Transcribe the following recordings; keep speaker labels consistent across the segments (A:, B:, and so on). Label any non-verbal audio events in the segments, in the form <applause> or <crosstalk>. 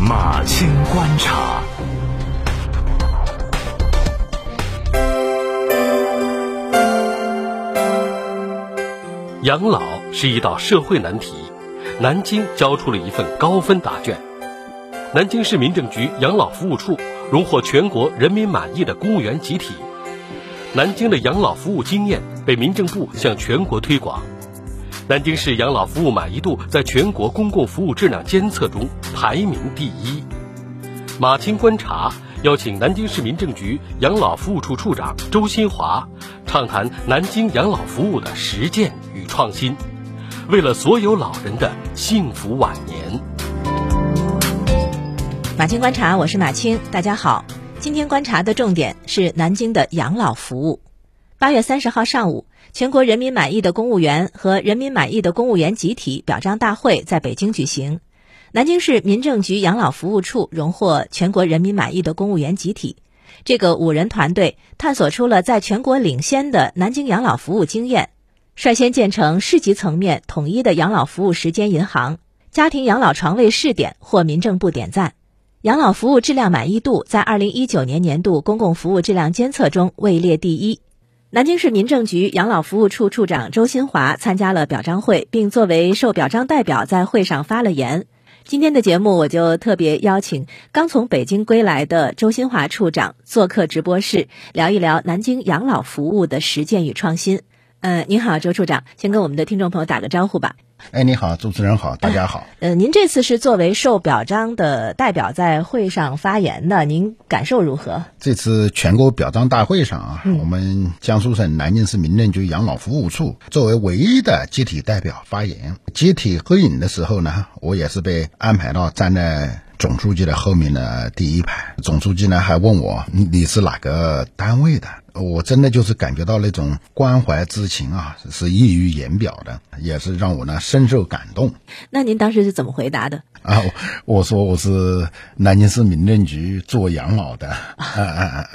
A: 马青观察，
B: 养老是一道社会难题，南京交出了一份高分答卷。南京市民政局养老服务处荣获全国人民满意的公务员集体。南京的养老服务经验被民政部向全国推广。南京市养老服务满意度在全国公共服务质量监测中排名第一。马青观察邀请南京市民政局养老服务处处长周新华，畅谈南京养老服务的实践与创新，为了所有老人的幸福晚年。
C: 马青观察，我是马青，大家好。今天观察的重点是南京的养老服务。八月三十号上午。全国人民满意的公务员和人民满意的公务员集体表彰大会在北京举行，南京市民政局养老服务处荣获全国人民满意的公务员集体。这个五人团队探索出了在全国领先的南京养老服务经验，率先建成市级层面统一的养老服务时间银行，家庭养老床位试点获民政部点赞，养老服务质量满意度在二零一九年年度公共服务质量监测中位列第一。南京市民政局养老服务处处长周新华参加了表彰会，并作为受表彰代表在会上发了言。今天的节目，我就特别邀请刚从北京归来的周新华处长做客直播室，聊一聊南京养老服务的实践与创新。嗯，您好，周处长，先跟我们的听众朋友打个招呼吧。
D: 哎，你好，主持人好，大家好。
C: 呃，您这次是作为受表彰的代表在会上发言的，您感受如何？
D: 这次全国表彰大会上啊，我们江苏省南京市民政局养老服务处作为唯一的集体代表发言，集体合影的时候呢，我也是被安排到站在总书记的后面的第一排。总书记呢还问我你你是哪个单位的？我真的就是感觉到那种关怀之情啊，是溢于言表的，也是让我呢深受感动。
C: 那您当时是怎么回答的？
D: 啊，我说我是南京市民政局做养老的。<laughs> 啊啊啊！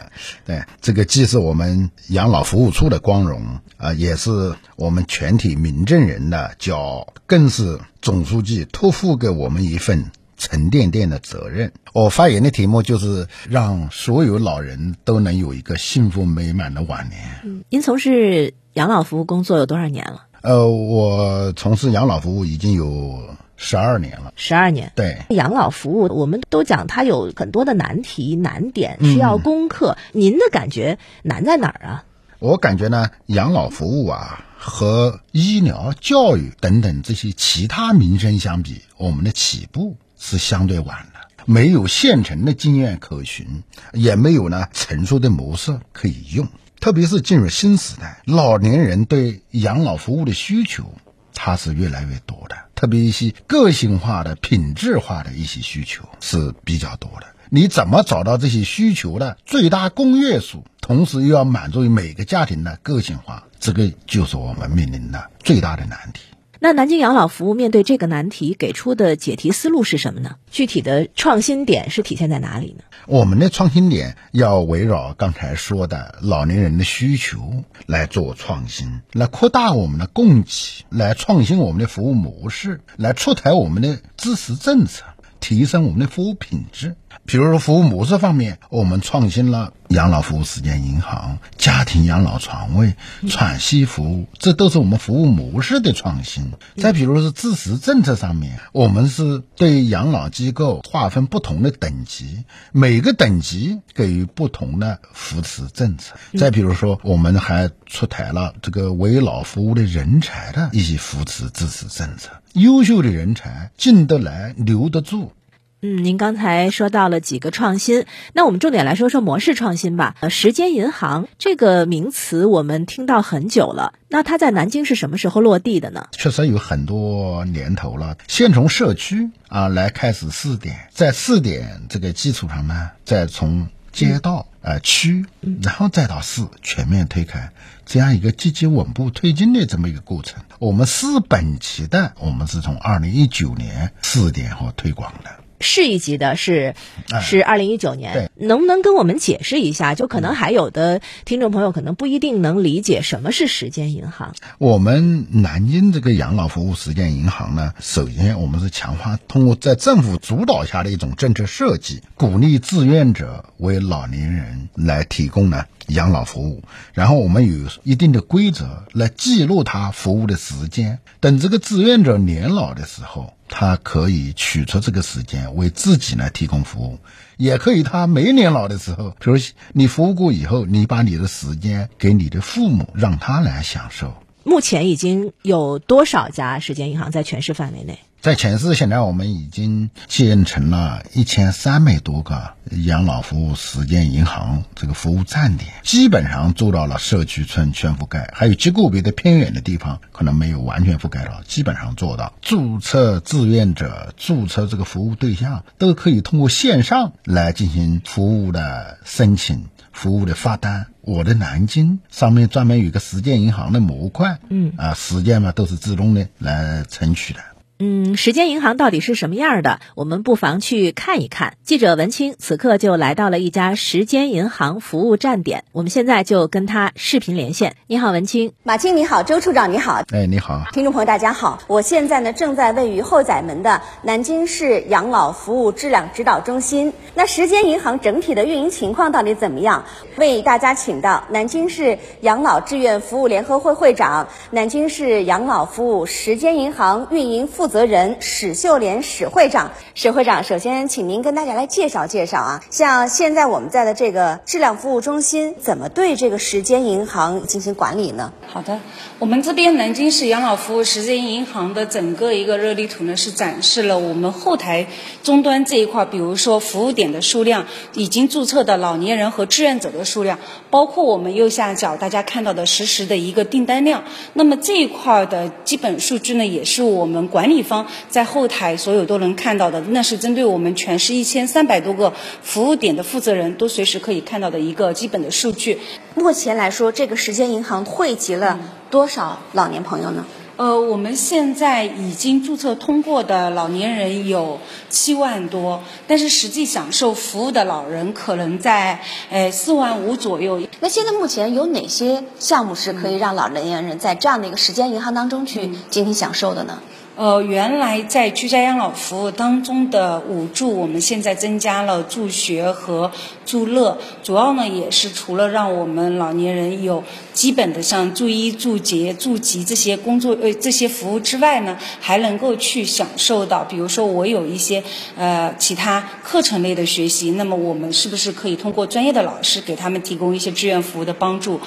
D: 对，这个既是我们养老服务处的光荣啊，也是我们全体民政人的骄傲，更是总书记托付给我们一份。沉甸甸的责任。我发言的题目就是让所有老人都能有一个幸福美满的晚年。
C: 嗯，您从事养老服务工作有多少年了？
D: 呃，我从事养老服务已经有十二年了。
C: 十二年。
D: 对。
C: 养老服务，我们都讲它有很多的难题、难点需要攻克。您的感觉难在哪儿啊？
D: 我感觉呢，养老服务啊，和医疗、教育等等这些其他民生相比，我们的起步。是相对晚的，没有现成的经验可循，也没有呢成熟的模式可以用。特别是进入新时代，老年人对养老服务的需求，它是越来越多的。特别一些个性化的、品质化的一些需求是比较多的。你怎么找到这些需求的最大公约数，同时又要满足于每个家庭的个性化，这个就是我们面临的最大的难题。
C: 那南京养老服务面对这个难题，给出的解题思路是什么呢？具体的创新点是体现在哪里呢？
D: 我们的创新点要围绕刚才说的老年人的需求来做创新，来扩大我们的供给，来创新我们的服务模式，来出台我们的支持政策。提升我们的服务品质，比如说服务模式方面，我们创新了养老服务时间银行、家庭养老床位、喘息服务，这都是我们服务模式的创新。再比如说是支持政策上面，我们是对养老机构划分不同的等级，每个等级给予不同的扶持政策。再比如说，我们还出台了这个为老服务的人才的一些扶持支持政策。优秀的人才进得来，留得住。
C: 嗯，您刚才说到了几个创新，那我们重点来说说模式创新吧。呃，时间银行这个名词我们听到很久了，那它在南京是什么时候落地的呢？
D: 确实有很多年头了，先从社区啊来开始试点，在试点这个基础上呢，再从街道、呃区，然后再到市全面推开，这样一个积极稳步推进的这么一个过程。我们市本级的，我们是从二零一九年试点和推广的。
C: 市一级的是
D: 哎
C: 是二零一九年，能不能跟我们解释一下？就可能还有的听众朋友可能不一定能理解什么是时间银行。
D: 我们南京这个养老服务时间银行呢，首先我们是强化通过在政府主导下的一种政策设计，鼓励志愿者为老年人来提供呢养老服务，然后我们有一定的规则来记录他服务的时间，等这个志愿者年老的时候。他可以取出这个时间为自己来提供服务，也可以他没年老的时候，比如你服务过以后，你把你的时间给你的父母，让他来享受。
C: 目前已经有多少家时间银行在全市范围内？
D: 在全市，现在我们已经建成了一千三百多个养老服务实践银行这个服务站点，基本上做到了社区村全覆盖，还有极个别的偏远的地方可能没有完全覆盖到，基本上做到。注册志愿者、注册这个服务对象都可以通过线上来进行服务的申请。服务的发单，我的南京上面专门有一个时间银行的模块，
C: 嗯
D: 啊，时间嘛都是自动的来存取的。
C: 嗯，时间银行到底是什么样的？我们不妨去看一看。记者文清此刻就来到了一家时间银行服务站点，我们现在就跟他视频连线。你好，文清。
E: 马清你好，周处长你好。
D: 哎，你好。
E: 听众朋友大家好，我现在呢正在位于后宰门的南京市养老服务质量指导中心。那时间银行整体的运营情况到底怎么样？为大家请到南京市养老志愿服务联合会会长、南京市养老服务时间银行运营负责人史秀莲史会长。史会长，首先请您跟大家来介绍介绍啊，像现在我们在的这个质量服务中心，怎么对这个时间银行进行管理呢？
F: 好的，我们这边南京市养老服务时间银行的整个一个热力图呢，是展示了我们后台终端这一块，比如说服务点的数量，已经注册的老年人和志愿者的数量，包括我们右下角大家看到的实时的一个订单量。那么这一块的基本数据呢，也是我们管理方在后台所有都能看到的，那是针对我们全市一千三百多个服务点的负责人都随时可以看到的一个基本的数据。
E: 目前来说，这个时间银行汇集了多少老年朋友呢？
F: 呃，我们现在已经注册通过的老年人有七万多，但是实际享受服务的老人可能在呃四万五左右。
E: 那现在目前有哪些项目是可以让老年人在这样的一个时间银行当中去进行享受的呢？
F: 呃，原来在居家养老服务当中的五助，我们现在增加了助学和助乐，主要呢也是除了让我们老年人有基本的像助医、助洁、助急这些工作呃这些服务之外呢，还能够去享受到，比如说我有一些呃其他课程类的学习，那么我们是不是可以通过专业的老师给他们提供一些志愿服务的帮助？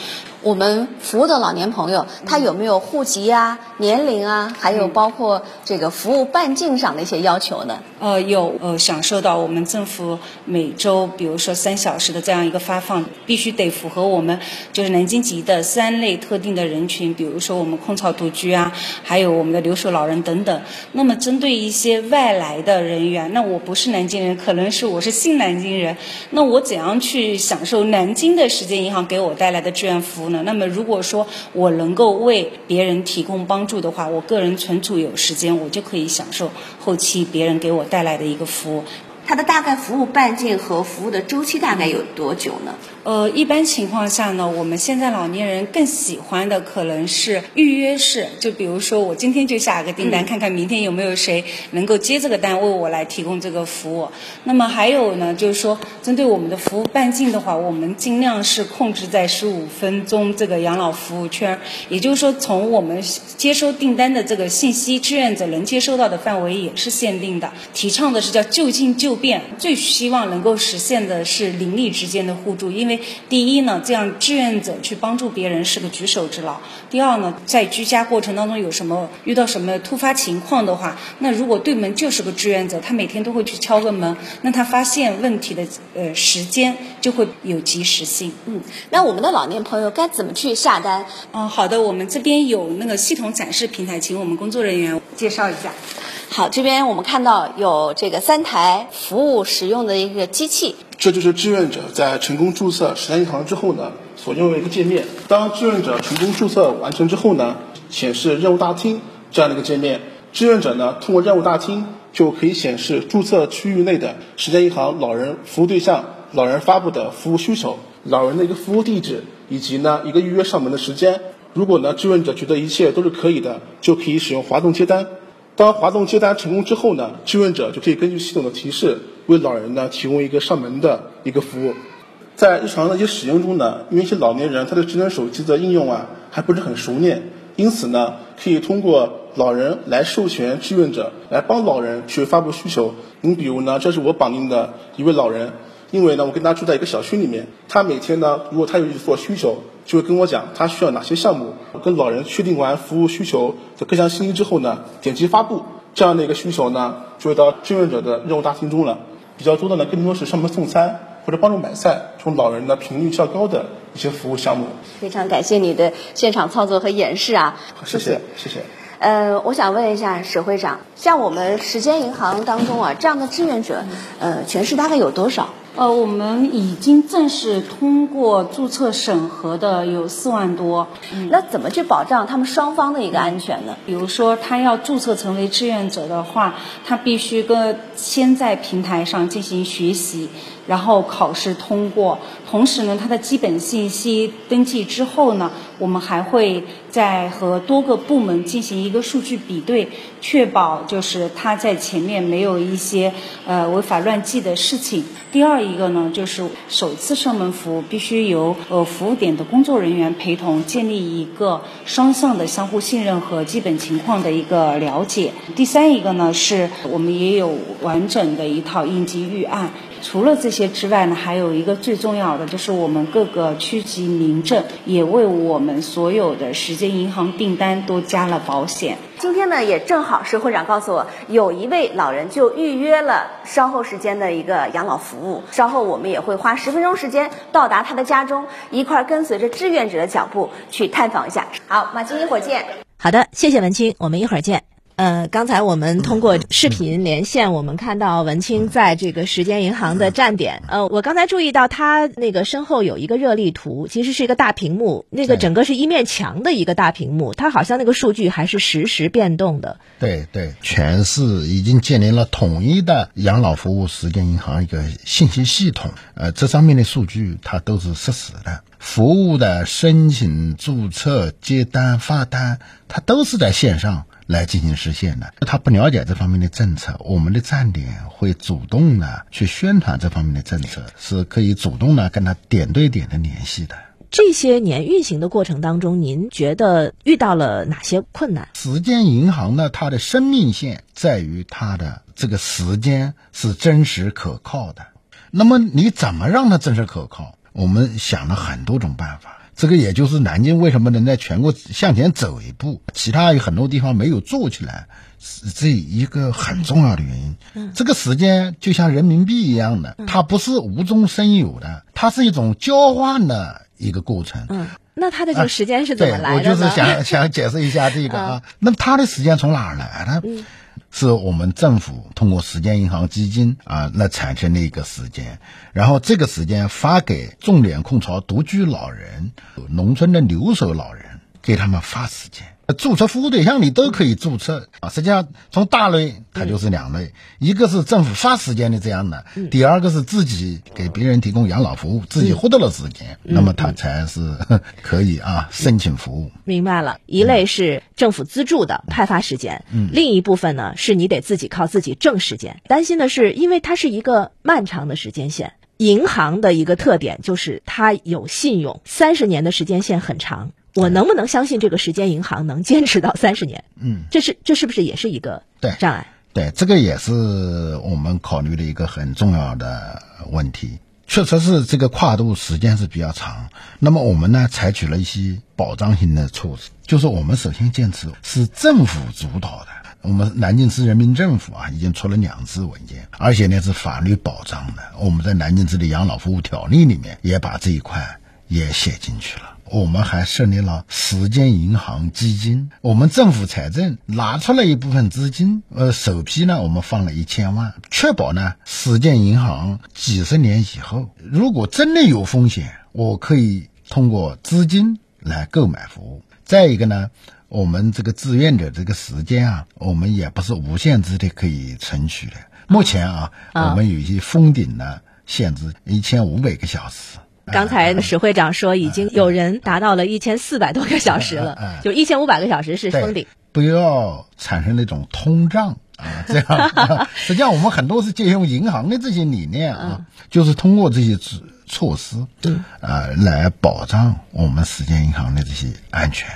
E: 我们服务的老年朋友，他有没有户籍啊、年龄啊，还有包括这个服务半径上的一些要求呢？
F: 呃，有呃享受到我们政府每周比如说三小时的这样一个发放，必须得符合我们就是南京籍的三类特定的人群，比如说我们空巢独居啊，还有我们的留守老人等等。那么针对一些外来的人员，那我不是南京人，可能是我是新南京人，那我怎样去享受南京的时间银行给我带来的志愿服务？那么，如果说我能够为别人提供帮助的话，我个人存储有时间，我就可以享受后期别人给我带来的一个服务。
E: 它的大概服务半径和服务的周期大概有多久呢？
F: 呃，一般情况下呢，我们现在老年人更喜欢的可能是预约式，就比如说我今天就下个订单，
E: 嗯、
F: 看看明天有没有谁能够接这个单为我来提供这个服务。那么还有呢，就是说针对我们的服务半径的话，我们尽量是控制在十五分钟这个养老服务圈，也就是说从我们接收订单的这个信息，志愿者能接收到的范围也是限定的。提倡的是叫就近就便，最希望能够实现的是邻里之间的互助，因为。第一呢，这样志愿者去帮助别人是个举手之劳。第二呢，在居家过程当中有什么遇到什么突发情况的话，那如果对门就是个志愿者，他每天都会去敲个门，那他发现问题的呃时间就会有及时性。
E: 嗯，那我们的老年朋友该怎么去下单？
F: 嗯，好的，我们这边有那个系统展示平台，请我们工作人员介绍一下。
E: 好，这边我们看到有这个三台服务使用的一个机器。
G: 这就是志愿者在成功注册时代银行之后呢，所用的一个界面。当志愿者成功注册完成之后呢，显示任务大厅这样的一个界面。志愿者呢，通过任务大厅就可以显示注册区域内的时间银行老人服务对象、老人发布的服务需求、老人的一个服务地址以及呢一个预约上门的时间。如果呢志愿者觉得一切都是可以的，就可以使用滑动接单。当滑动接单成功之后呢，志愿者就可以根据系统的提示，为老人呢提供一个上门的一个服务。在日常的一些使用中呢，因为一些老年人他的智能手机的应用啊还不是很熟练，因此呢，可以通过老人来授权志愿者来帮老人去发布需求。你比如呢，这是我绑定的一位老人，因为呢我跟他住在一个小区里面，他每天呢如果他有一做需求。就会跟我讲他需要哪些项目，跟老人确定完服务需求的各项信息之后呢，点击发布，这样的一个需求呢，就会到志愿者的任务大厅中了。比较多的呢，更多是上门送餐或者帮助买菜，这种老人的频率较高的一些服务项目。
E: 非常感谢你的现场操作和演示啊！
G: 谢谢谢谢。
E: 呃，我想问一下史会长，像我们时间银行当中啊，这样的志愿者，呃，全市大概有多少？
F: 呃，我们已经正式通过注册审核的有四万多。
E: 嗯，那怎么去保障他们双方的一个安全呢？
F: 比如说，他要注册成为志愿者的话，他必须跟先在平台上进行学习。然后考试通过，同时呢，他的基本信息登记之后呢，我们还会在和多个部门进行一个数据比对，确保就是他在前面没有一些呃违法乱纪的事情。第二一个呢，就是首次上门服务必须由呃服务点的工作人员陪同，建立一个双向的相互信任和基本情况的一个了解。第三一个呢，是我们也有完整的一套应急预案。除了这些之外呢，还有一个最重要的，就是我们各个区级民政也为我们所有的时间银行订单都加了保险。
E: 今天呢，也正好是会长告诉我，有一位老人就预约了稍后时间的一个养老服务。稍后我们也会花十分钟时间到达他的家中，一块跟随着志愿者的脚步去探访一下。好，马青一会儿见。
C: 好的，谢谢文清，我们一会儿见。呃，刚才我们通过视频连线，我们看到文清在这个时间银行的站点。呃，我刚才注意到他那个身后有一个热力图，其实是一个大屏幕，那个整个是一面墙的一个大屏幕，它好像那个数据还是实时变动的。
D: 对对，全市已经建立了统一的养老服务时间银行一个信息系统。呃，这上面的数据它都是实时的，服务的申请、注册、接单、发单，它都是在线上。来进行实现的，他不了解这方面的政策，我们的站点会主动的去宣传这方面的政策，是可以主动的跟他点对点的联系的。
C: 这些年运行的过程当中，您觉得遇到了哪些困难？
D: 时间银行呢，它的生命线在于它的这个时间是真实可靠的。那么你怎么让它真实可靠？我们想了很多种办法。这个也就是南京为什么能在全国向前走一步，其他有很多地方没有做起来，是这一个很重要的原因。这个时间就像人民币一样的，它不是无中生有的，它是一种交换的一个过程。
C: 嗯，那它的这个时间是怎么来
D: 的？我就是想想解释一下这个啊。<laughs> 那它的时间从哪儿来的？是我们政府通过时间银行基金啊，来产生的一个时间，然后这个时间发给重点空巢独居老人、农村的留守老人，给他们发时间。注册服务对象你都可以注册。啊，实际上从大类它就是两类，一个是政府发时间的这样的，第二个是自己给别人提供养老服务，自己获得了时间，那么它才是 <laughs> 可以啊申请服务。
C: 明白了，一类是政府资助的派发时间，另一部分呢是你得自己靠自己挣时间。担心的是，因为它是一个漫长的时间线，银行的一个特点就是它有信用，三十年的时间线很长。我能不能相信这个时间银行能坚持到三十年？
D: 嗯，
C: 这是这是不是也是一个障碍？
D: 对，这个也是我们考虑的一个很重要的问题。确实是这个跨度时间是比较长。那么我们呢，采取了一些保障性的措施，就是我们首先坚持是政府主导的。我们南京市人民政府啊，已经出了两次文件，而且呢是法律保障的。我们在南京市的养老服务条例里面也把这一块也写进去了。我们还设立了时间银行基金，我们政府财政拿出了一部分资金，呃，首批呢，我们放了一千万，确保呢，时间银行几十年以后，如果真的有风险，我可以通过资金来购买服务。再一个呢，我们这个志愿者这个时间啊，我们也不是无限制的可以存取的。目前啊，
C: 啊
D: 我们有一些封顶呢，限制一千五百个小时。
C: 刚才史会长说，已经有人达到了一千四百多个小时
D: 哎
C: 了，就一千五百个小时是封顶。，
D: 不要产生那种通胀啊，这样。<laughs> 实际上，我们很多是借用银行的这些理念啊，就是通过这些措措施，
C: 嗯
D: 啊，来保障我们时间银行的这些安全。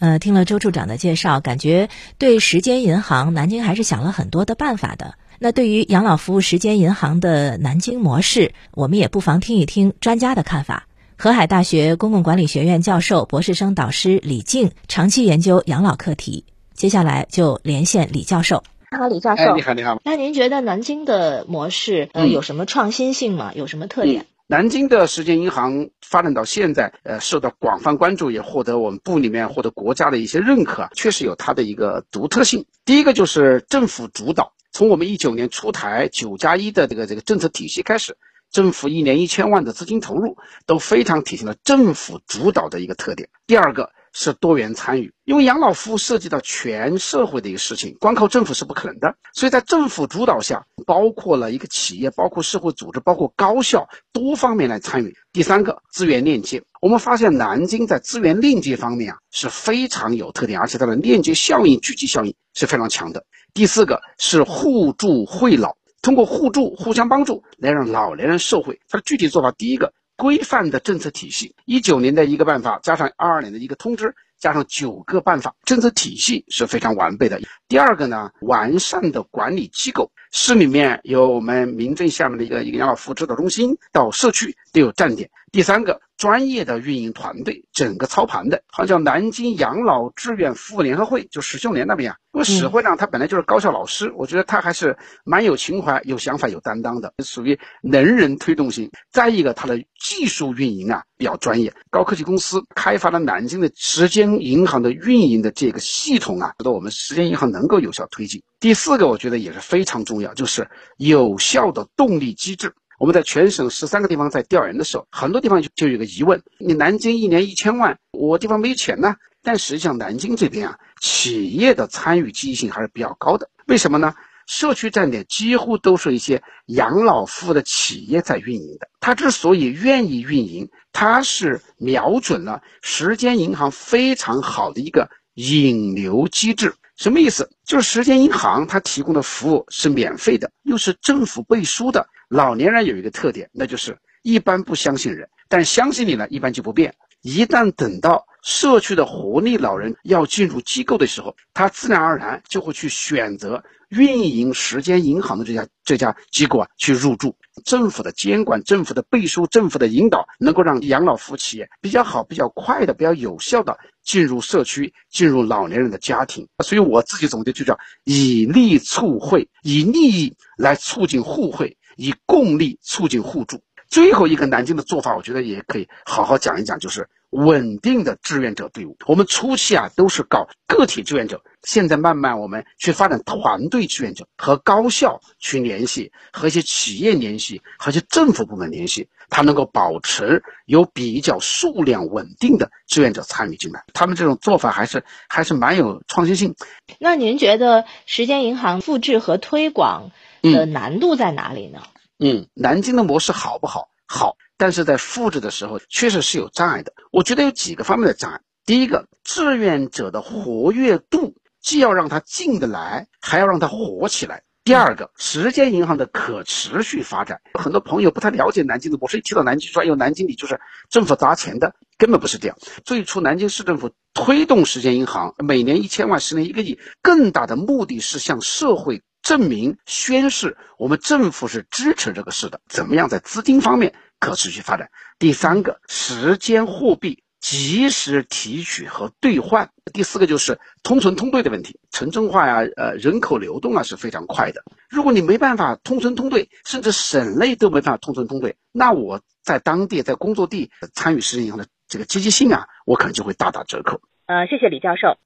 C: 呃，听了周处长的介绍，感觉对时间银行南京还是想了很多的办法的。那对于养老服务时间银行的南京模式，我们也不妨听一听专家的看法。河海大学公共管理学院教授、博士生导师李静长期研究养老课题。接下来就连线李教授。你好，李教授。
H: 哎，你好，你好。
C: 那您觉得南京的模式呃
H: 嗯
C: 有什么创新性吗？有什么特点？
H: 南京的时间银行发展到现在，呃，受到广泛关注，也获得我们部里面或者国家的一些认可，确实有它的一个独特性。第一个就是政府主导，从我们一九年出台九加一的这个这个政策体系开始，政府一年一千万的资金投入，都非常体现了政府主导的一个特点。第二个是多元参与，因为养老服务涉及到全社会的一个事情，光靠政府是不可能的，所以在政府主导下，包括了一个企业，包括社会组织，包括高校多方面来参与。第三个资源链接，我们发现南京在资源链接方面啊是非常有特点，而且它的链接效应、聚集效应是非常强的。第四个是互助惠老，通过互助、互相帮助来让老年人受惠。它的具体做法，第一个规范的政策体系，一九年的一个办法加上二二年的一个通知。加上九个办法，政策体系是非常完备的。第二个呢，完善的管理机构，市里面有我们民政下面的一个一个养老服务指导中心，到社区都有站点。第三个，专业的运营团队，整个操盘的，好像南京养老志愿服务联合会，就史秀莲那边啊。因为史会长他本来就是高校老师，我觉得他还是蛮有情怀、有想法、有担当的，属于能人推动型。再一个，他的技术运营啊比较专业，高科技公司开发了南京的时间银行的运营的这个系统啊，使得我们时间银行能够有效推进。第四个，我觉得也是非常重要，就是有效的动力机制。我们在全省十三个地方在调研的时候，很多地方就就有个疑问：你南京一年一千万，我地方没钱呢？但实际上，南京这边啊，企业的参与积极性还是比较高的。为什么呢？社区站点几乎都是一些养老服务的企业在运营的。它之所以愿意运营，它是瞄准了时间银行非常好的一个引流机制。什么意思？就是时间银行它提供的服务是免费的，又是政府背书的。老年人有一个特点，那就是一般不相信人，但是相信你呢，一般就不变。一旦等到社区的活力老人要进入机构的时候，他自然而然就会去选择运营时间银行的这家这家机构啊去入驻。政府的监管、政府的背书、政府的引导，能够让养老服务企业比较好、比较快的、比较有效的进入社区、进入老年人的家庭。所以我自己总结就叫以利促惠，以利益来促进互惠。以共利促进互助。最后一个南京的做法，我觉得也可以好好讲一讲，就是稳定的志愿者队伍。我们初期啊都是搞个体志愿者，现在慢慢我们去发展团队志愿者，和高校去联系，和一些企业联系，和一些政府部门联系，它能够保持有比较数量稳定的志愿者参与进来。他们这种做法还是还是蛮有创新性。
C: 那您觉得时间银行复制和推广的难度在哪里呢？
H: 嗯，嗯南京的模式好不好？好，但是在复制的时候确实是有障碍的。我觉得有几个方面的障碍。第一个，志愿者的活跃度，既要让他进得来，还要让他活起来。第二个，时间银行的可持续发展，很多朋友不太了解南京的模式，一提到南京说，哎呦，南京里就是政府砸钱的，根本不是这样。最初南京市政府推动时间银行，每年一千万，十年一个亿，更大的目的是向社会。证明宣誓我们政府是支持这个事的，怎么样在资金方面可持续发展？第三个，时间货币及时提取和兑换。第四个就是通存通兑的问题，城镇化呀，呃，人口流动啊是非常快的。如果你没办法通存通兑，甚至省内都没办法通存通兑，那我在当地在工作地参与时间银行的这个积极性啊，我可能就会大打折扣。
C: 呃，谢谢李教授。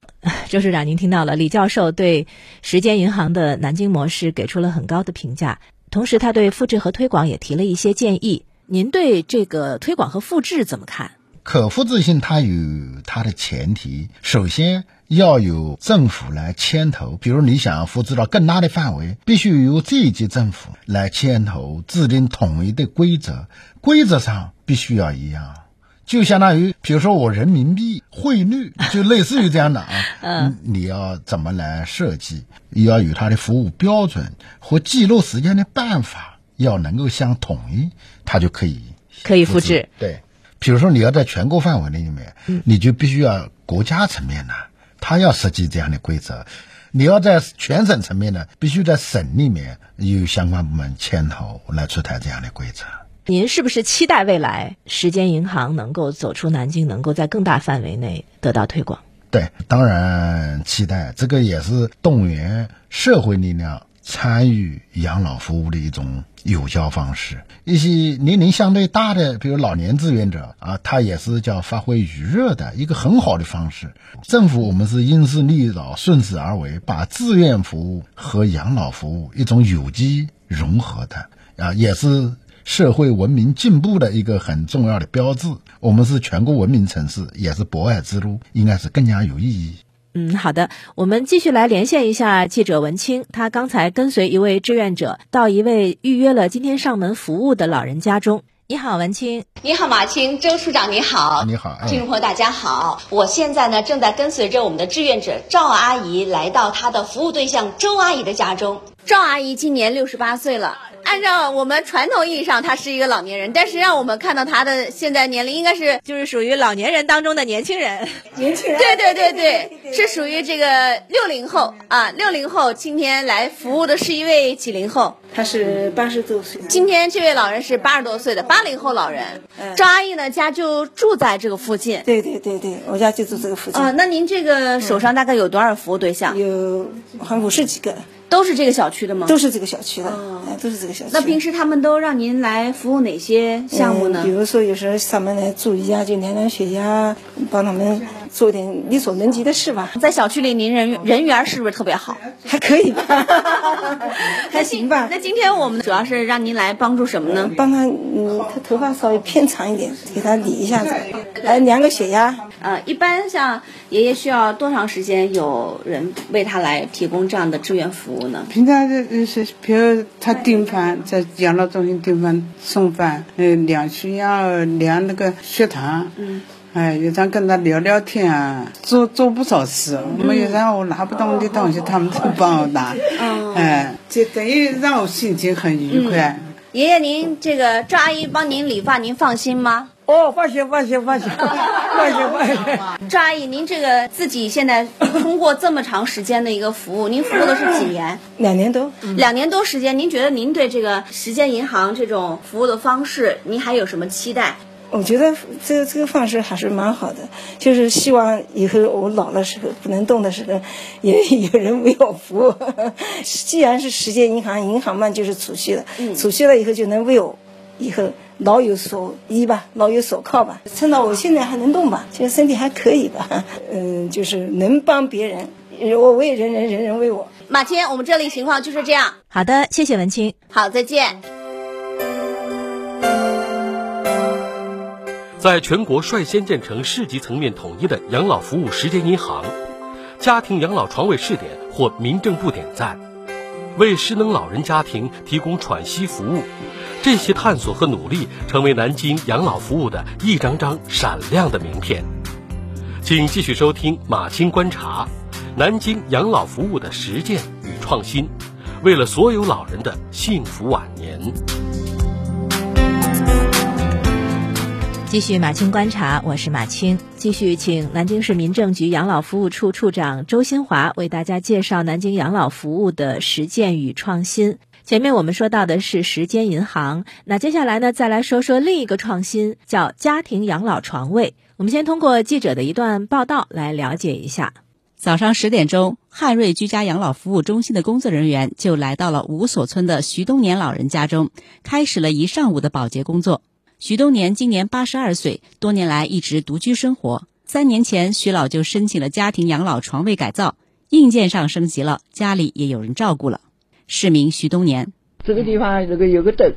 C: 周市长，您听到了，李教授对时间银行的南京模式给出了很高的评价，同时他对复制和推广也提了一些建议。您对这个推广和复制怎么看？
D: 可复制性它有它的前提，首先要有政府来牵头。比如你想复制到更大的范围，必须由这一级政府来牵头制定统一的规则，规则上必须要一样。就相当于，比如说我人民币汇率，<laughs> 就类似于这样的啊。嗯，你要怎么来设计？要与它的服务标准和记录时间的办法要能够相统一，它就可以
C: 可以复制。
D: 对，比如说你要在全国范围内里面，你就必须要国家层面呢，它要设计这样的规则；你要在全省层面呢，必须在省里面有相关部门牵头来出台这样的规则。
C: 您是不是期待未来时间银行能够走出南京，能够在更大范围内得到推广？
D: 对，当然期待。这个也是动员社会力量参与养老服务的一种有效方式。一些年龄相对大的，比如老年志愿者啊，他也是叫发挥余热的一个很好的方式。政府我们是因势利导，顺势而为，把志愿服务和养老服务一种有机融合的啊，也是。社会文明进步的一个很重要的标志。我们是全国文明城市，也是博爱之路，应该是更加有意义。
C: 嗯，好的，我们继续来连线一下记者文清。他刚才跟随一位志愿者到一位预约了今天上门服务的老人家中。你好，文清。
E: 你好，马青，周处长，你好。
D: 你好，
E: 听众朋友，大家好。我现在呢，正在跟随着我们的志愿者赵阿姨来到她的服务对象周阿姨的家中。赵阿姨今年六十八岁了。按照我们传统意义上，他是一个老年人，但是让我们看到他的现在年龄应该是
C: 就是属于老年人当中的年轻人，
E: 年轻人，对 <laughs> 对对对，是属于这个六零后啊，六零后今天来服务的是一位几零后，
I: 他是八十多岁，
E: 今天这位老人是八十多岁的八零后老人，赵阿姨呢家就住在这个附近，
I: 对对对对，我家就住这个附近。
E: 啊，那您这个手上大概有多少服务对象？
I: 有好像五十几个。
E: 都是这个小区的吗？
I: 都是这个小区的，哎，都是这个小区。
E: 那平时他们都让您来服务哪些项目呢？
I: 比如说有时候上门来注意下，就量量血压，帮他们做点力所能及的事吧。
E: 在小区里，您人人缘是不是特别好？<laughs>
I: 还可以吧，<laughs> 还行吧。
E: 那今天我们主要是让您来帮助什么呢？
I: 帮他，嗯，他头发稍微偏长一点，给他理一下子，来量个血压。
E: 呃，一般像爷爷需要多长时间有人为他来提供这样的志愿服务呢？
J: 平常是，比如他订饭，在养老中心订饭送饭，嗯，量血压，量那个血糖，嗯，哎，有常跟他聊聊天啊，做做不少事。我们有让我拿不动的东西，他们都帮我拿，哎，就等于让我心情很愉快。
E: 爷爷，您这个赵阿姨帮您理发，您放心吗？
J: 哦，放心，放心，放心，<laughs> 放心，放心。
E: 赵阿姨，您这个自己现在通过这么长时间的一个服务，您服务的是几年？
I: 两年多。
E: 两年多时间，您觉得您对这个时间银行这种服务的方式，您还有什么期待？
I: 我觉得这个这个方式还是蛮好的，就是希望以后我老的时候不能动的时候，也有人为我服务。<laughs> 既然是世界银行，银行嘛就是储蓄的，储蓄了以后就能为我以后。老有所依吧，老有所靠吧。趁到我现在还能动吧，现在身体还可以吧。<laughs> 嗯，就是能帮别人，我为人人，人人为我。
E: 马青，我们这里情况就是这样。
C: 好的，谢谢文清。
E: 好，再见。
B: 在全国率先建成市级层面统一的养老服务时间银行，家庭养老床位试点获民政部点赞，为失能老人家庭提供喘息服务。这些探索和努力，成为南京养老服务的一张张闪亮的名片。请继续收听马青观察，南京养老服务的实践与创新，为了所有老人的幸福晚年。
C: 继续马青观察，我是马青。继续请南京市民政局养老服务处处长周新华为大家介绍南京养老服务的实践与创新。前面我们说到的是时间银行，那接下来呢，再来说说另一个创新，叫家庭养老床位。我们先通过记者的一段报道来了解一下。
K: 早上十点钟，汉瑞居家养老服务中心的工作人员就来到了五所村的徐东年老人家中，开始了一上午的保洁工作。徐东年今年八十二岁，多年来一直独居生活。三年前，徐老就申请了家庭养老床位改造，硬件上升级了，家里也有人照顾了。市民徐东年，
L: 这个地方这个有个灯，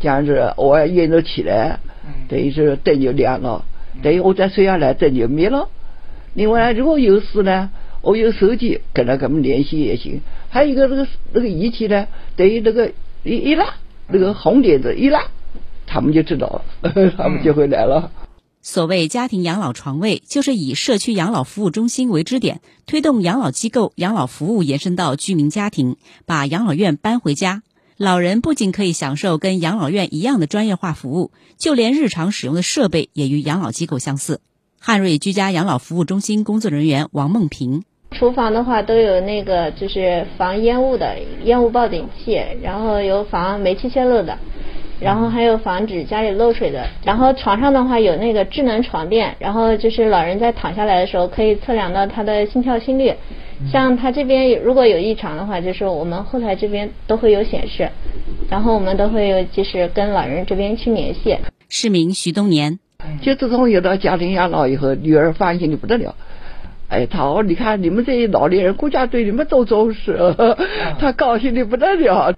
L: 这样子我夜着起来，等于是灯就亮了，等于我再睡下来灯就灭了。另外如果有事呢，我有手机跟他们联系也行。还有一个那个那个仪器呢，等于那个一一拉，那个红点子一拉，他们就知道了，他们就会来了。
K: 所谓家庭养老床位，就是以社区养老服务中心为支点，推动养老机构养老服务延伸到居民家庭，把养老院搬回家。老人不仅可以享受跟养老院一样的专业化服务，就连日常使用的设备也与养老机构相似。汉瑞居家养老服务中心工作人员王梦平：
M: 厨房的话都有那个就是防烟雾的烟雾报警器，然后有防煤气泄漏的。然后还有防止家里漏水的，然后床上的话有那个智能床垫，然后就是老人在躺下来的时候可以测量到他的心跳心率，像他这边如果有异常的话，就是我们后台这边都会有显示，然后我们都会有及时跟老人这边去联系。
K: 市民徐东年，
L: 就自从有了家庭养老以后，女儿放心的不得了。哎，他哦，你看你们这些老年人，国家对你们都重视，<laughs> 他高兴的不得了。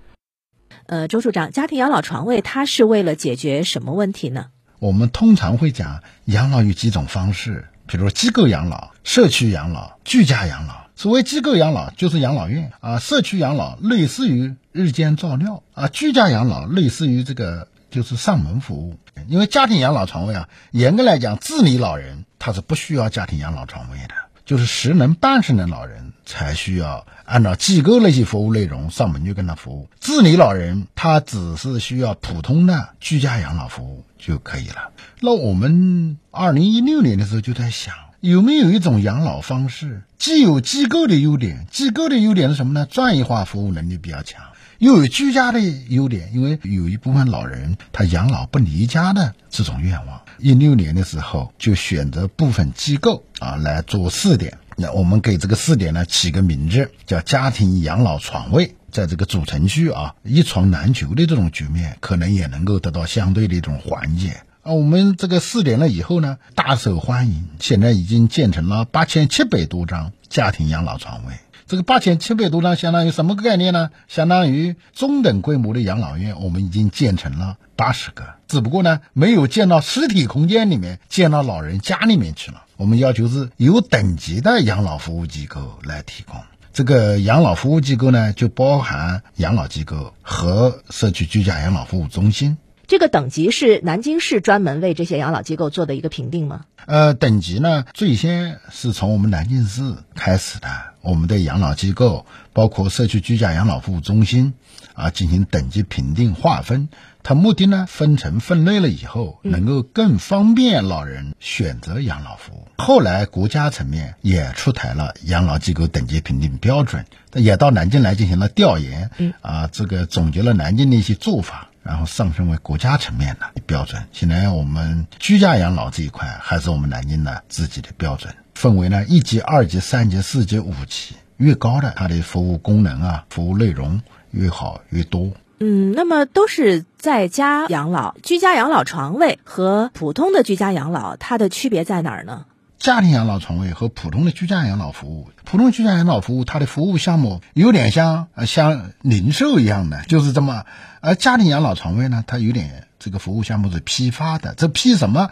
C: 呃，周处长，家庭养老床位它是为了解决什么问题呢？
D: 我们通常会讲养老有几种方式，比如说机构养老、社区养老、居家养老。所谓机构养老就是养老院啊，社区养老类似于日间照料啊，居家养老类似于这个就是上门服务。因为家庭养老床位啊，严格来讲，自理老人他是不需要家庭养老床位的。就是十能半十能老人才需要按照机构那些服务内容上门去跟他服务，自理老人他只是需要普通的居家养老服务就可以了。那我们二零一六年的时候就在想，有没有一种养老方式，既有机构的优点，机构的优点是什么呢？专业化服务能力比较强。又有居家的优点，因为有一部分老人他养老不离家的这种愿望。一六年的时候就选择部分机构啊来做试点，那我们给这个试点呢起个名字叫家庭养老床位，在这个主城区啊一床难求的这种局面，可能也能够得到相对的一种缓解。啊，我们这个试点了以后呢，大受欢迎，现在已经建成了八千七百多张家庭养老床位。这个八千七百多张相当于什么概念呢？相当于中等规模的养老院，我们已经建成了八十个，只不过呢，没有建到实体空间里面，建到老人家里面去了。我们要求是有等级的养老服务机构来提供。这个养老服务机构呢，就包含养老机构和社区居家养老服务中心。
C: 这个等级是南京市专门为这些养老机构做的一个评定吗？
D: 呃，等级呢，最先是从我们南京市开始的，我们的养老机构，包括社区居家养老服务中心，啊，进行等级评定划分。它目的呢，分成分类了以后，能够更方便老人选择养老服务。后来国家层面也出台了养老机构等级评定标准，也到南京来进行了调研，啊，这个总结了南京的一些做法。然后上升为国家层面的标准。现在我们居家养老这一块还是我们南京的自己的标准，分为呢一级、二级、三级、四级、五级，越高的它的服务功能啊、服务内容越好越多。
C: 嗯，那么都是在家养老，居家养老床位和普通的居家养老，它的区别在哪儿呢？
D: 家庭养老床位和普通的居家养老服务，普通居家养老服务它的服务项目有点像呃像零售一样的，就是这么。而家庭养老床位呢，它有点这个服务项目是批发的，这批什么？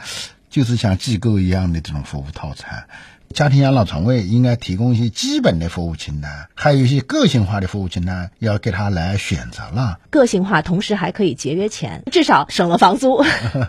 D: 就是像机构一样的这种服务套餐。家庭养老床位应该提供一些基本的服务清单，还有一些个性化的服务清单要给他来选择了。
C: 个性化，同时还可以节约钱，至少省了房租，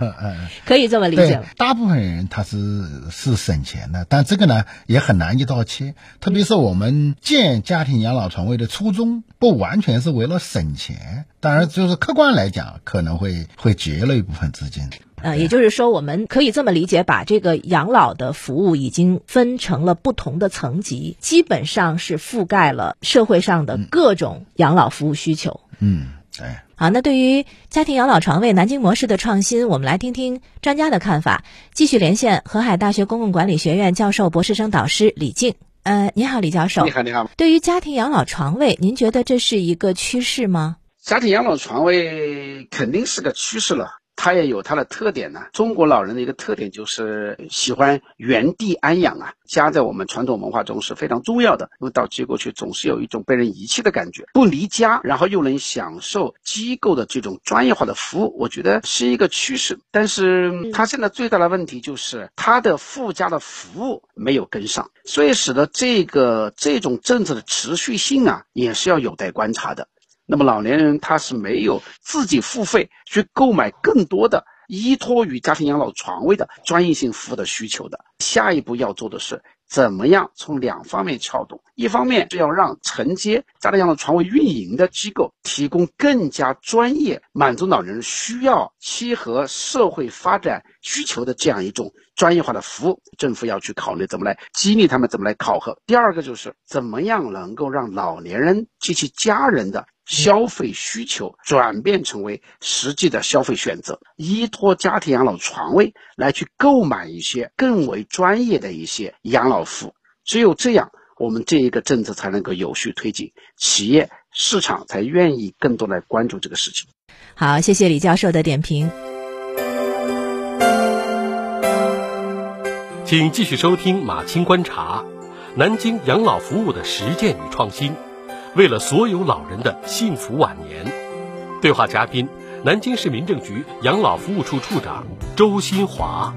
C: <laughs> 可以这么理解。
D: 大部分人他是是省钱的，但这个呢也很难一刀切。特别是我们建家庭养老床位的初衷，不完全是为了省钱，当然就是客观来讲，可能会会节了一部分资金。
C: 呃，也就是说，我们可以这么理解，把这个养老的服务已经分成了不同的层级，基本上是覆盖了社会上的各种养老服务需求。
D: 嗯，对。
C: 好，那对于家庭养老床位南京模式的创新，我们来听听专家的看法。继续连线河海大学公共管理学院教授、博士生导师李静。呃，你好，李教授。
H: 你好，你好。
C: 对于家庭养老床位，您觉得这是一个趋势吗？
H: 家庭养老床位肯定是个趋势了。它也有它的特点呢。中国老人的一个特点就是喜欢原地安养啊，家在我们传统文化中是非常重要的。因为到机构去总是有一种被人遗弃的感觉，不离家，然后又能享受机构的这种专业化的服务，我觉得是一个趋势。但是它现在最大的问题就是它的附加的服务没有跟上，所以使得这个这种政策的持续性啊，也是要有待观察的。那么老年人他是没有自己付费去购买更多的依托于家庭养老床位的专业性服务的需求的。下一步要做的是，怎么样从两方面撬动？一方面是要让承接家庭养老床位运营的机构提供更加专业、满足老人需要、契合社会发展需求的这样一种专业化的服务。政府要去考虑怎么来激励他们，怎么来考核。第二个就是怎么样能够让老年人及其家人的。消费需求转变成为实际的消费选择，依托家庭养老床位来去购买一些更为专业的一些养老服务。只有这样，我们这一个政策才能够有序推进，企业市场才愿意更多来关注这个事情。
C: 好，谢谢李教授的点评。
B: 请继续收听马青观察，南京养老服务的实践与创新。为了所有老人的幸福晚年，对话嘉宾：南京市民政局养老服务处处长周新华。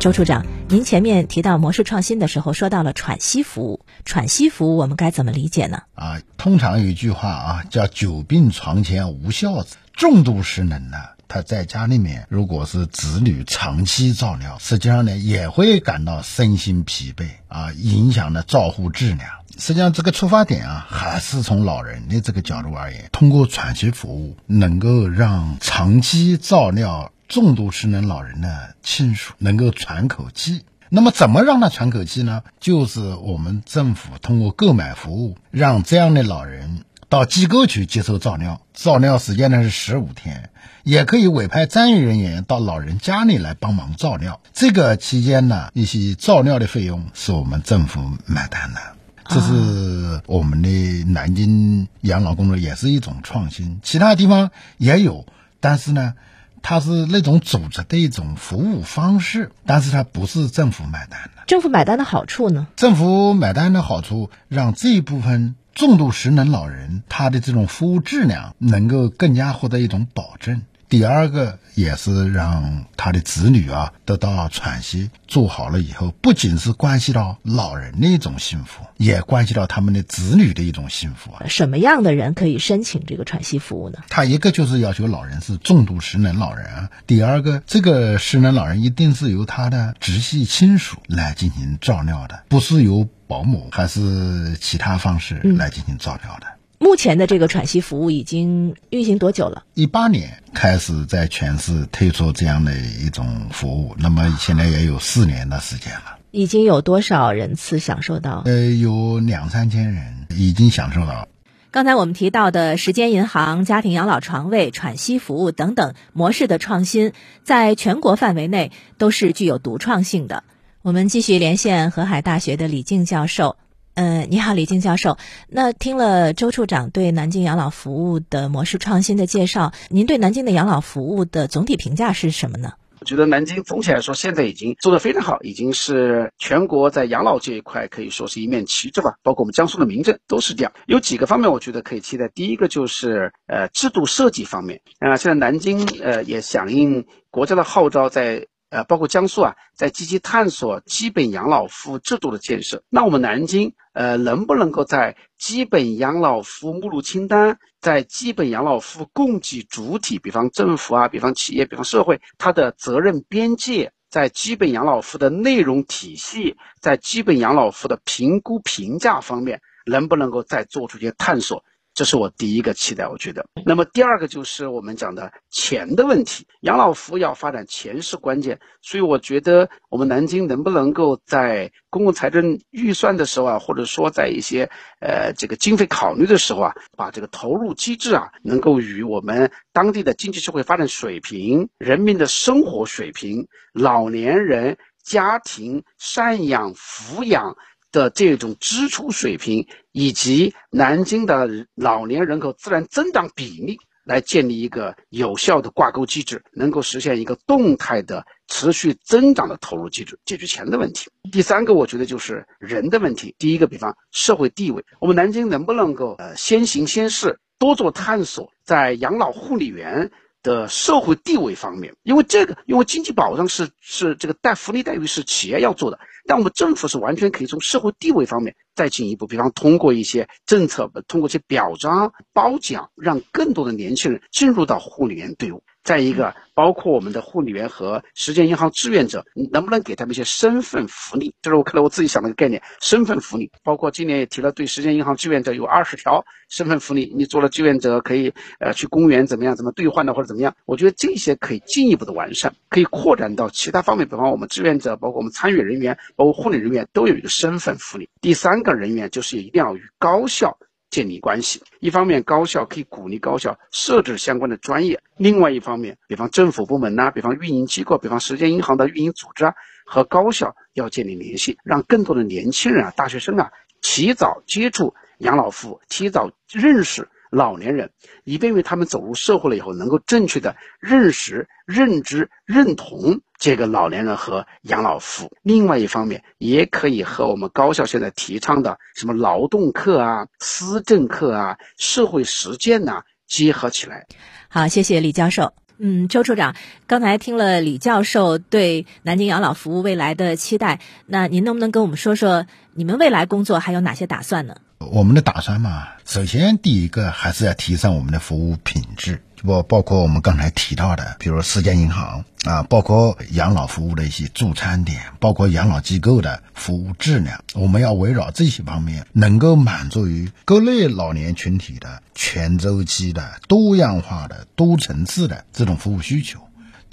C: 周处长，您前面提到模式创新的时候，说到了喘息服务。喘息服务我们该怎么理解呢？
D: 啊，通常有一句话啊，叫“久病床前无孝子”。重度失能呢，他在家里面，如果是子女长期照料，实际上呢也会感到身心疲惫啊，影响了照护质量。实际上，这个出发点啊，还是从老人的这个角度而言，通过喘息服务，能够让长期照料重度失能老人的亲属能够喘口气。那么，怎么让他喘口气呢？就是我们政府通过购买服务，让这样的老人到机构去接受照料，照料时间呢是十五天，也可以委派专业人员到老人家里来帮忙照料。这个期间呢，一些照料的费用是我们政府买单的。这是我们的南京养老工作也是一种创新，其他地方也有，但是呢，它是那种组织的一种服务方式，但是它不是政府买单的。
C: 政府买单的好处呢？
D: 政府买单的好处，让这一部分重度失能老人他的这种服务质量能够更加获得一种保证。第二个也是让他的子女啊得到喘息，做好了以后，不仅是关系到老人的一种幸福，也关系到他们的子女的一种幸福啊。
C: 什么样的人可以申请这个喘息服务呢？
D: 他一个就是要求老人是重度失能老人，第二个这个失能老人一定是由他的直系亲属来进行照料的，不是由保姆还是其他方式来进行照料的。
C: 目前的这个喘息服务已经运行多久了？
D: 一八年开始在全市推出这样的一种服务，那么现在也有四年的时间了。
C: 已经有多少人次享受到？
D: 呃，有两三千人已经享受到。
C: 刚才我们提到的时间银行、家庭养老床位、喘息服务等等模式的创新，在全国范围内都是具有独创性的。我们继续连线河海大学的李静教授。嗯，你好，李静教授。那听了周处长对南京养老服务的模式创新的介绍，您对南京的养老服务的总体评价是什么呢？
H: 我觉得南京总体来说现在已经做得非常好，已经是全国在养老这一块可以说是一面旗帜吧。包括我们江苏的民政都是这样。有几个方面我觉得可以期待。第一个就是呃制度设计方面啊，现在南京呃也响应国家的号召，在。呃，包括江苏啊，在积极探索基本养老服务制度的建设。那我们南京，呃，能不能够在基本养老服务目录清单，在基本养老服务供给主体，比方政府啊，比方企业，比方社会，它的责任边界，在基本养老服务的内容体系，在基本养老服务的评估评价方面，能不能够再做出一些探索？这是我第一个期待，我觉得。那么第二个就是我们讲的钱的问题，养老服务要发展，钱是关键。所以我觉得我们南京能不能够在公共财政预算的时候啊，或者说在一些呃这个经费考虑的时候啊，把这个投入机制啊，能够与我们当地的经济社会发展水平、人民的生活水平、老年人家庭赡养抚养。的这种支出水平，以及南京的老年人口自然增长比例来建立一个有效的挂钩机制，能够实现一个动态的持续增长的投入机制，解决钱的问题。第三个，我觉得就是人的问题。第一个，比方社会地位，我们南京能不能够呃先行先试，多做探索，在养老护理员的社会地位方面，因为这个，因为经济保障是是这个待福利待遇是企业要做的，但我们政府是完全可以从社会地位方面再进一步，比方通过一些政策，通过一些表彰褒奖，让更多的年轻人进入到护理员队伍。再一个，包括我们的护理员和时间银行志愿者，能不能给他们一些身份福利？这是我可能我自己想的一个概念，身份福利。包括今年也提了，对时间银行志愿者有二十条身份福利，你做了志愿者可以呃去公园怎么样，怎么兑换的或者怎么样？我觉得这些可以进一步的完善，可以扩展到其他方面，比方我们志愿者，包括我们参与人员，包括护理人员都有一个身份福利。第三个人员就是一定要与高校。建立关系，一方面高校可以鼓励高校设置相关的专业，另外一方面，比方政府部门呐，比方运营机构，比方时间银行的运营组织啊，和高校要建立联系，让更多的年轻人啊、大学生啊，提早接触养老服务，提早认识。老年人，以便于他们走入社会了以后，能够正确的认识、认知、认同这个老年人和养老服务。另外一方面，也可以和我们高校现在提倡的什么劳动课啊、思政课啊、社会实践呐结合起来。
C: 好，谢谢李教授。嗯，周处长，刚才听了李教授对南京养老服务未来的期待，那您能不能跟我们说说你们未来工作还有哪些打算呢？
D: 我们的打算嘛，首先第一个还是要提升我们的服务品质，不包括我们刚才提到的，比如时间银行啊，包括养老服务的一些助餐点，包括养老机构的服务质量，我们要围绕这些方面，能够满足于各类老年群体的全周期的、多样化的、多层次的这种服务需求。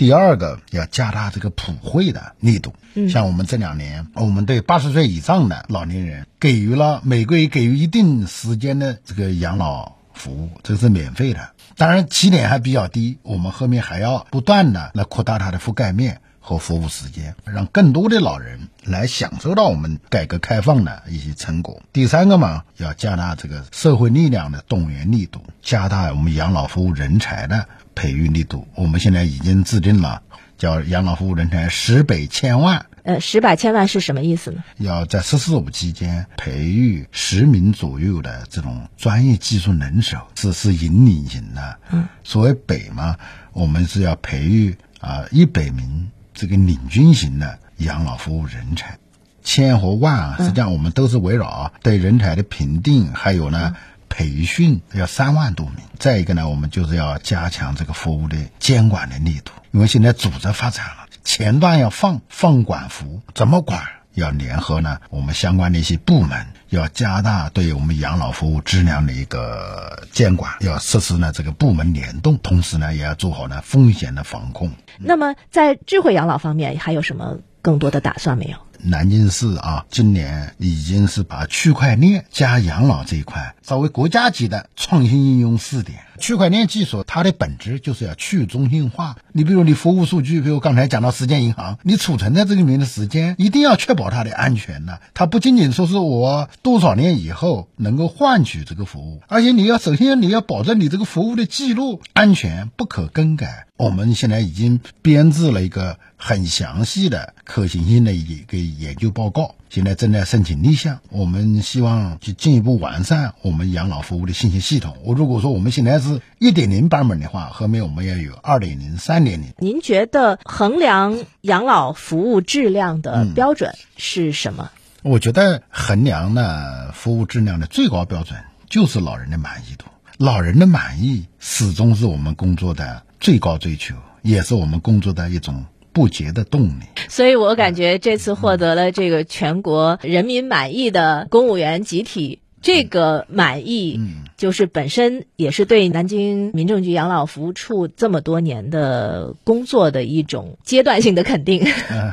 D: 第二个要加大这个普惠的力度，像我们这两年，我们对八十岁以上的老年人给予了每个月给予一定时间的这个养老服务，这是免费的。当然起点还比较低，我们后面还要不断的来扩大它的覆盖面和服务时间，让更多的老人来享受到我们改革开放的一些成果。第三个嘛，要加大这个社会力量的动员力度，加大我们养老服务人才的。培育力度，我们现在已经制定了叫养老服务人才十百千万。
C: 呃，十百千万是什么意思呢？
D: 要在“十四五”期间培育十名左右的这种专业技术能手，是是引领型的。嗯，所谓“北”嘛，我们是要培育啊一百名这个领军型的养老服务人才。千和万啊，实际上我们都是围绕对人才的评定，还有呢。培训要三万多名，再一个呢，我们就是要加强这个服务的监管的力度，因为现在组织发展了，前段要放放管服，怎么管？要联合呢，我们相关的一些部门，要加大对我们养老服务质量的一个监管，要实施呢这个部门联动，同时呢也要做好呢风险的防控。
C: 那么在智慧养老方面，还有什么更多的打算没有？
D: 南京市啊，今年已经是把区块链加养老这一块作为国家级的创新应用试点。区块链技术它的本质就是要去中心化。你比如你服务数据，比如刚才讲到时间银行，你储存在这里面的时间，一定要确保它的安全呢。它不仅仅说是我多少年以后能够换取这个服务，而且你要首先你要保证你这个服务的记录安全不可更改。我们现在已经编制了一个很详细的可行性的一个研究报告，现在正在申请立项。我们希望去进一步完善我们养老服务的信息系统。我如果说我们现在是一点零版本的话，后面我们要有二点零、三点零。
C: 您觉得衡量养老服务质量的标准是什么？
D: 我觉得衡量呢服务质量的最高标准就是老人的满意度。老人的满意始终是我们工作的。最高追求也是我们工作的一种不竭的动力。
C: 所以我感觉这次获得了这个全国人民满意的公务员集体。这个满意，就是本身也是对南京民政局养老服务处这么多年的工作的一种阶段性的肯定。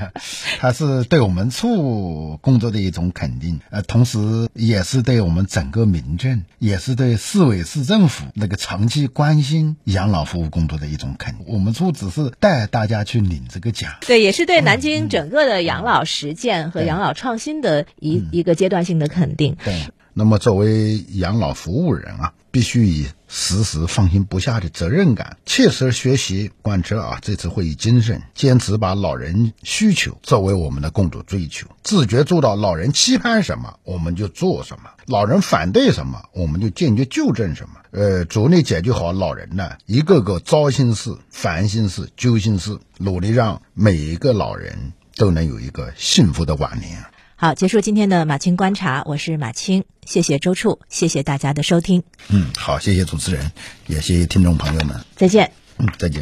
C: <laughs>
D: 它是对我们处工作的一种肯定，呃，同时也是对我们整个民政，也是对市委市政府那个长期关心养老服务工作的一种肯定。我们处只是带大家去领这个奖，
C: 对，也是对南京整个的养老实践和养老创新的一一个阶段性的肯定。
D: 对。那么作为养老服务人啊，必须以时时放心不下的责任感，切实学习贯彻啊这次会议精神，坚持把老人需求作为我们的共同追求，自觉做到老人期盼什么我们就做什么，老人反对什么我们就坚决纠正什么。呃，着力解决好老人的一个个糟心事、烦心事、揪心事，努力让每一个老人都能有一个幸福的晚年。
C: 好，结束今天的马青观察，我是马青，谢谢周处，谢谢大家的收听。
D: 嗯，好，谢谢主持人，也谢谢听众朋友们，
C: 再见。
D: 嗯，再见。